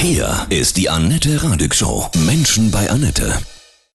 Hier ist die Annette Radig Show. Menschen bei Annette.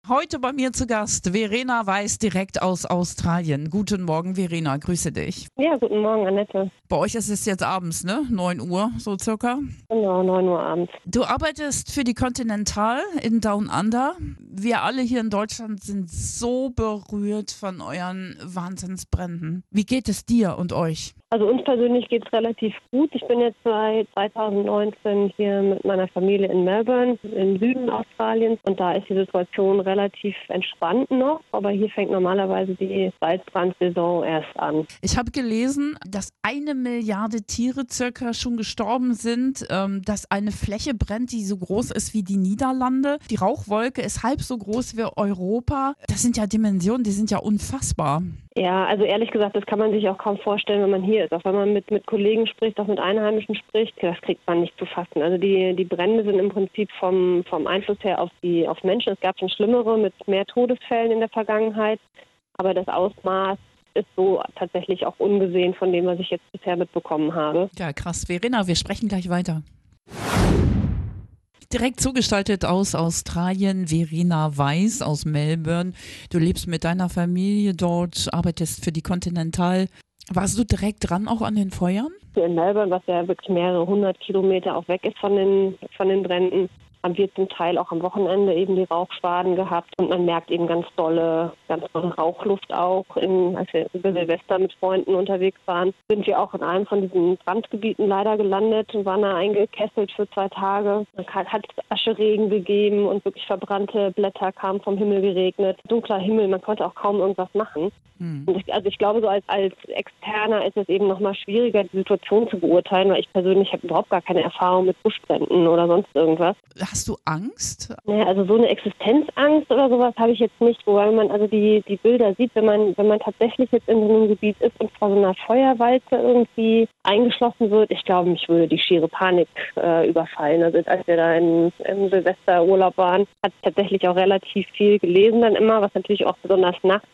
Heute bei mir zu Gast Verena Weiß direkt aus Australien. Guten Morgen, Verena, grüße dich. Ja, guten Morgen, Annette. Bei euch ist es jetzt abends, ne? 9 Uhr, so circa. Genau, 9 Uhr abends. Du arbeitest für die Continental in Down Under. Wir alle hier in Deutschland sind so berührt von euren Wahnsinnsbränden. Wie geht es dir und euch? Also uns persönlich geht es relativ gut. Ich bin jetzt seit 2019 hier mit meiner Familie in Melbourne, im Süden Australiens. Und da ist die Situation relativ entspannt noch. Aber hier fängt normalerweise die Waldbrandsaison erst an. Ich habe gelesen, dass eine Milliarde Tiere circa schon gestorben sind, ähm, dass eine Fläche brennt, die so groß ist wie die Niederlande. Die Rauchwolke ist halb so groß wie Europa. Das sind ja Dimensionen, die sind ja unfassbar. Ja, also ehrlich gesagt, das kann man sich auch kaum vorstellen, wenn man hier ist. Auch wenn man mit, mit Kollegen spricht, auch mit Einheimischen spricht, das kriegt man nicht zu fassen. Also die, die Brände sind im Prinzip vom, vom Einfluss her auf die auf Menschen. Es gab schon schlimmere mit mehr Todesfällen in der Vergangenheit, aber das Ausmaß ist so tatsächlich auch ungesehen von dem, was ich jetzt bisher mitbekommen habe. Ja, krass. Verena, wir sprechen gleich weiter direkt zugestaltet aus Australien, Verena Weiß aus Melbourne. Du lebst mit deiner Familie dort, arbeitest für die Continental. Warst du direkt dran auch an den Feuern? In Melbourne, was ja wirklich mehrere hundert Kilometer auch weg ist von den, von den Bränden, haben wir zum Teil auch am Wochenende eben die Rauchschwaden gehabt und man merkt eben ganz tolle, ganz tolle Rauchluft auch. In, als wir über Silvester mit Freunden unterwegs waren, sind wir auch in einem von diesen Brandgebieten leider gelandet und waren da eingekesselt für zwei Tage. Es hat Ascheregen gegeben und wirklich verbrannte Blätter kamen vom Himmel geregnet. Dunkler Himmel, man konnte auch kaum irgendwas machen. Hm. Ich, also ich glaube, so als, als Externer ist es eben nochmal schwieriger, die Situation zu beurteilen, weil ich persönlich habe überhaupt gar keine Erfahrung mit Buschbränden oder sonst irgendwas. Hast du Angst? Naja, also so eine Existenzangst oder sowas habe ich jetzt nicht, wobei man also die, die Bilder sieht, wenn man, wenn man tatsächlich jetzt in so einem Gebiet ist und vor so einer Feuerwalze irgendwie eingeschlossen wird, ich glaube, mich würde die schiere Panik äh, überfallen. Also als wir da in, im Silvesterurlaub waren, hat tatsächlich auch relativ viel gelesen dann immer, was natürlich auch besonders nachts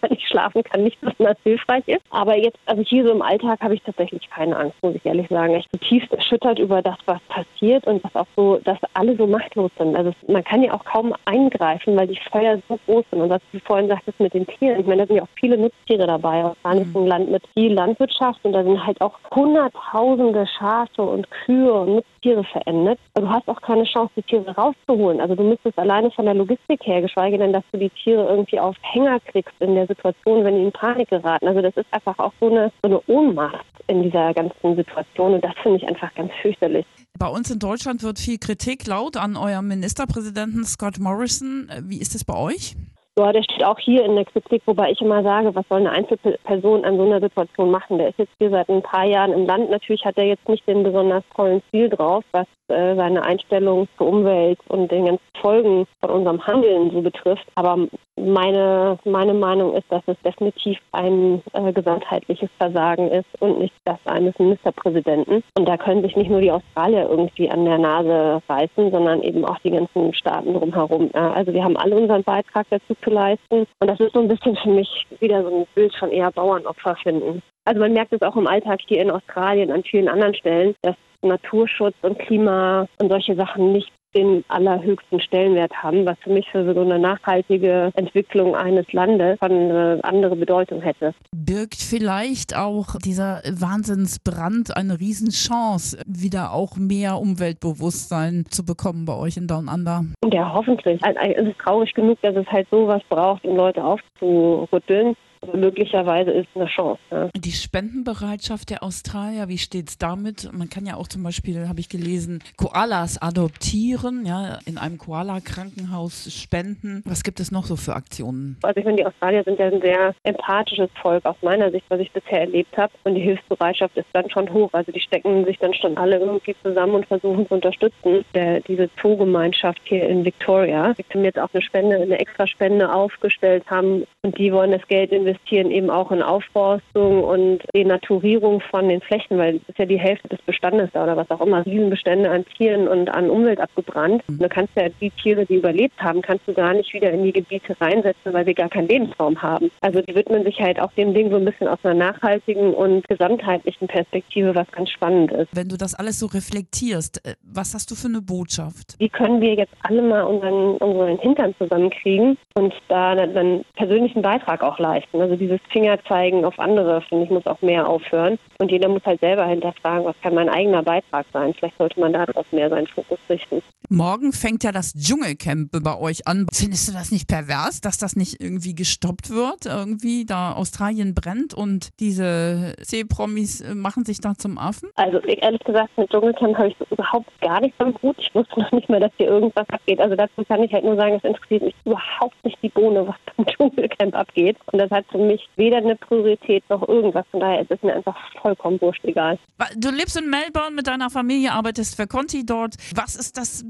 wenn ich schlafen kann, nicht besonders hilfreich ist. Aber jetzt, also hier so im Alltag habe ich tatsächlich keine Angst, muss ich ehrlich sagen. Ich bin tiefst erschüttert über das, was passiert und was auch so, dass alle so machtlos sind. Also man kann ja auch kaum eingreifen, weil die Feuer so groß sind. Und was du vorhin sagtest mit den Tieren, ich meine, da sind ja auch viele Nutztiere dabei. Australien ist ein Land mit viel Landwirtschaft und da sind halt auch hunderttausende Schafe und Kühe und Nutztiere verendet. Also du hast auch keine Chance, die Tiere rauszuholen. Also du müsstest alleine von der Logistik her, geschweige denn, dass du die Tiere irgendwie auf Hänger kriegst, kriegst in der Situation, wenn die in Panik geraten. Also das ist einfach auch so eine, so eine Ohnmacht in dieser ganzen Situation und das finde ich einfach ganz fürchterlich. Bei uns in Deutschland wird viel Kritik laut an eurem Ministerpräsidenten Scott Morrison. Wie ist es bei euch? Ja, der steht auch hier in der Kritik, wobei ich immer sage, was soll eine Einzelperson an so einer Situation machen? Der ist jetzt hier seit ein paar Jahren im Land. Natürlich hat er jetzt nicht den besonders tollen Ziel drauf, was äh, seine Einstellung zur Umwelt und den ganzen Folgen von unserem Handeln so betrifft. Aber meine, meine Meinung ist, dass es definitiv ein äh, gesamtheitliches Versagen ist und nicht das eines Ministerpräsidenten. Und da können sich nicht nur die Australier irgendwie an der Nase reißen, sondern eben auch die ganzen Staaten drumherum. Ja, also wir haben alle unseren Beitrag dazu zu leisten. Und das ist so ein bisschen für mich wieder so ein Bild von eher Bauernopfer finden. Also man merkt es auch im Alltag hier in Australien an vielen anderen Stellen, dass Naturschutz und Klima und solche Sachen nicht den allerhöchsten Stellenwert haben, was für mich für so eine nachhaltige Entwicklung eines Landes eine andere Bedeutung hätte. Birgt vielleicht auch dieser Wahnsinnsbrand eine Riesenchance, wieder auch mehr Umweltbewusstsein zu bekommen bei euch in Down Under? Ja, hoffentlich. Es ist traurig genug, dass es halt sowas braucht, um Leute aufzurütteln möglicherweise ist eine Chance. Ja. Die Spendenbereitschaft der Australier, wie steht es damit? Man kann ja auch zum Beispiel, habe ich gelesen, Koalas adoptieren, ja, in einem Koala-Krankenhaus spenden. Was gibt es noch so für Aktionen? Also ich meine, die Australier sind ja ein sehr empathisches Volk aus meiner Sicht, was ich bisher erlebt habe. Und die Hilfsbereitschaft ist dann schon hoch. Also die stecken sich dann schon alle irgendwie zusammen und versuchen zu unterstützen. Der, diese Zoogemeinschaft hier in Victoria, die haben jetzt auch eine Spende, eine extra Spende aufgestellt haben und die wollen das Geld in investieren eben auch in Aufforstung und Denaturierung von den Flächen, weil das ist ja die Hälfte des Bestandes da oder was auch immer. Riesenbestände an Tieren und an Umwelt abgebrannt. Und du kannst ja die Tiere, die überlebt haben, kannst du gar nicht wieder in die Gebiete reinsetzen, weil wir gar keinen Lebensraum haben. Also die widmen sich halt auch dem Ding so ein bisschen aus einer nachhaltigen und gesamtheitlichen Perspektive, was ganz spannend ist. Wenn du das alles so reflektierst, äh, was hast du für eine Botschaft? Wie können wir jetzt alle mal unseren, unseren Hintern zusammenkriegen und da dann persönlichen Beitrag auch leisten? Also dieses Fingerzeigen auf andere, finde ich, muss auch mehr aufhören. Und jeder muss halt selber hinterfragen, was kann mein eigener Beitrag sein? Vielleicht sollte man darauf mehr seinen Fokus richten. Morgen fängt ja das Dschungelcamp bei euch an. Findest du das nicht pervers, dass das nicht irgendwie gestoppt wird? Irgendwie da Australien brennt und diese C-Promis äh, machen sich da zum Affen? Also ehrlich gesagt, mit Dschungelcamp habe ich überhaupt gar nichts am Hut. Ich wusste noch nicht mal, dass hier irgendwas abgeht. Also dazu kann ich halt nur sagen, es interessiert mich überhaupt nicht die Bohne, was beim Dschungelcamp abgeht. Und das hat für mich weder eine Priorität noch irgendwas. Von daher ist es mir einfach vollkommen wurscht egal. Du lebst in Melbourne mit deiner Familie, arbeitest für Conti dort. Was ist das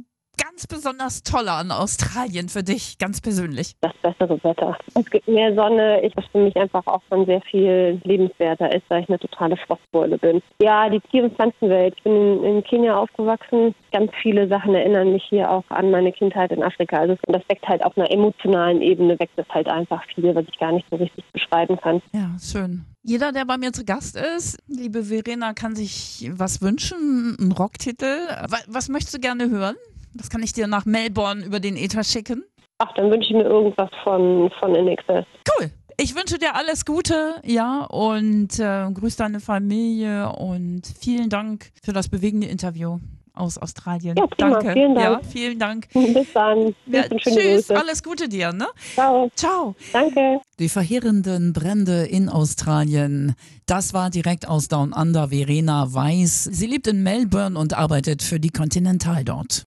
ganz besonders Tolle an Australien für dich, ganz persönlich? Das bessere Wetter. Es gibt mehr Sonne, ich, was für mich einfach auch schon sehr viel lebenswerter ist, weil ich eine totale Frostbeule bin. Ja, die Tier- und Pflanzenwelt. Ich bin in, in, Kenia aufgewachsen. Ganz viele Sachen erinnern mich hier auch an meine Kindheit in Afrika. Also das weckt halt auf einer emotionalen Ebene, weckt es halt einfach viel, was ich gar nicht so richtig beschreiben kann. Ja, schön. Jeder, der bei mir zu Gast ist, liebe Verena, kann sich was wünschen, einen Rocktitel. Was möchtest du gerne hören? Das kann ich dir nach Melbourne über den Ether schicken. Ach, dann wünsche ich mir irgendwas von, von NXS. Cool. Ich wünsche dir alles Gute, ja, und äh, grüß deine Familie und vielen Dank für das bewegende Interview aus Australien. Ja, prima. Danke. Vielen Dank. Ja, vielen Dank. Bis dann. Ja, tschüss, Grüße. alles Gute dir, ne? Ciao. Ciao. Danke. Die verheerenden Brände in Australien. Das war direkt aus Down Under Verena Weiß. Sie lebt in Melbourne und arbeitet für die Continental dort.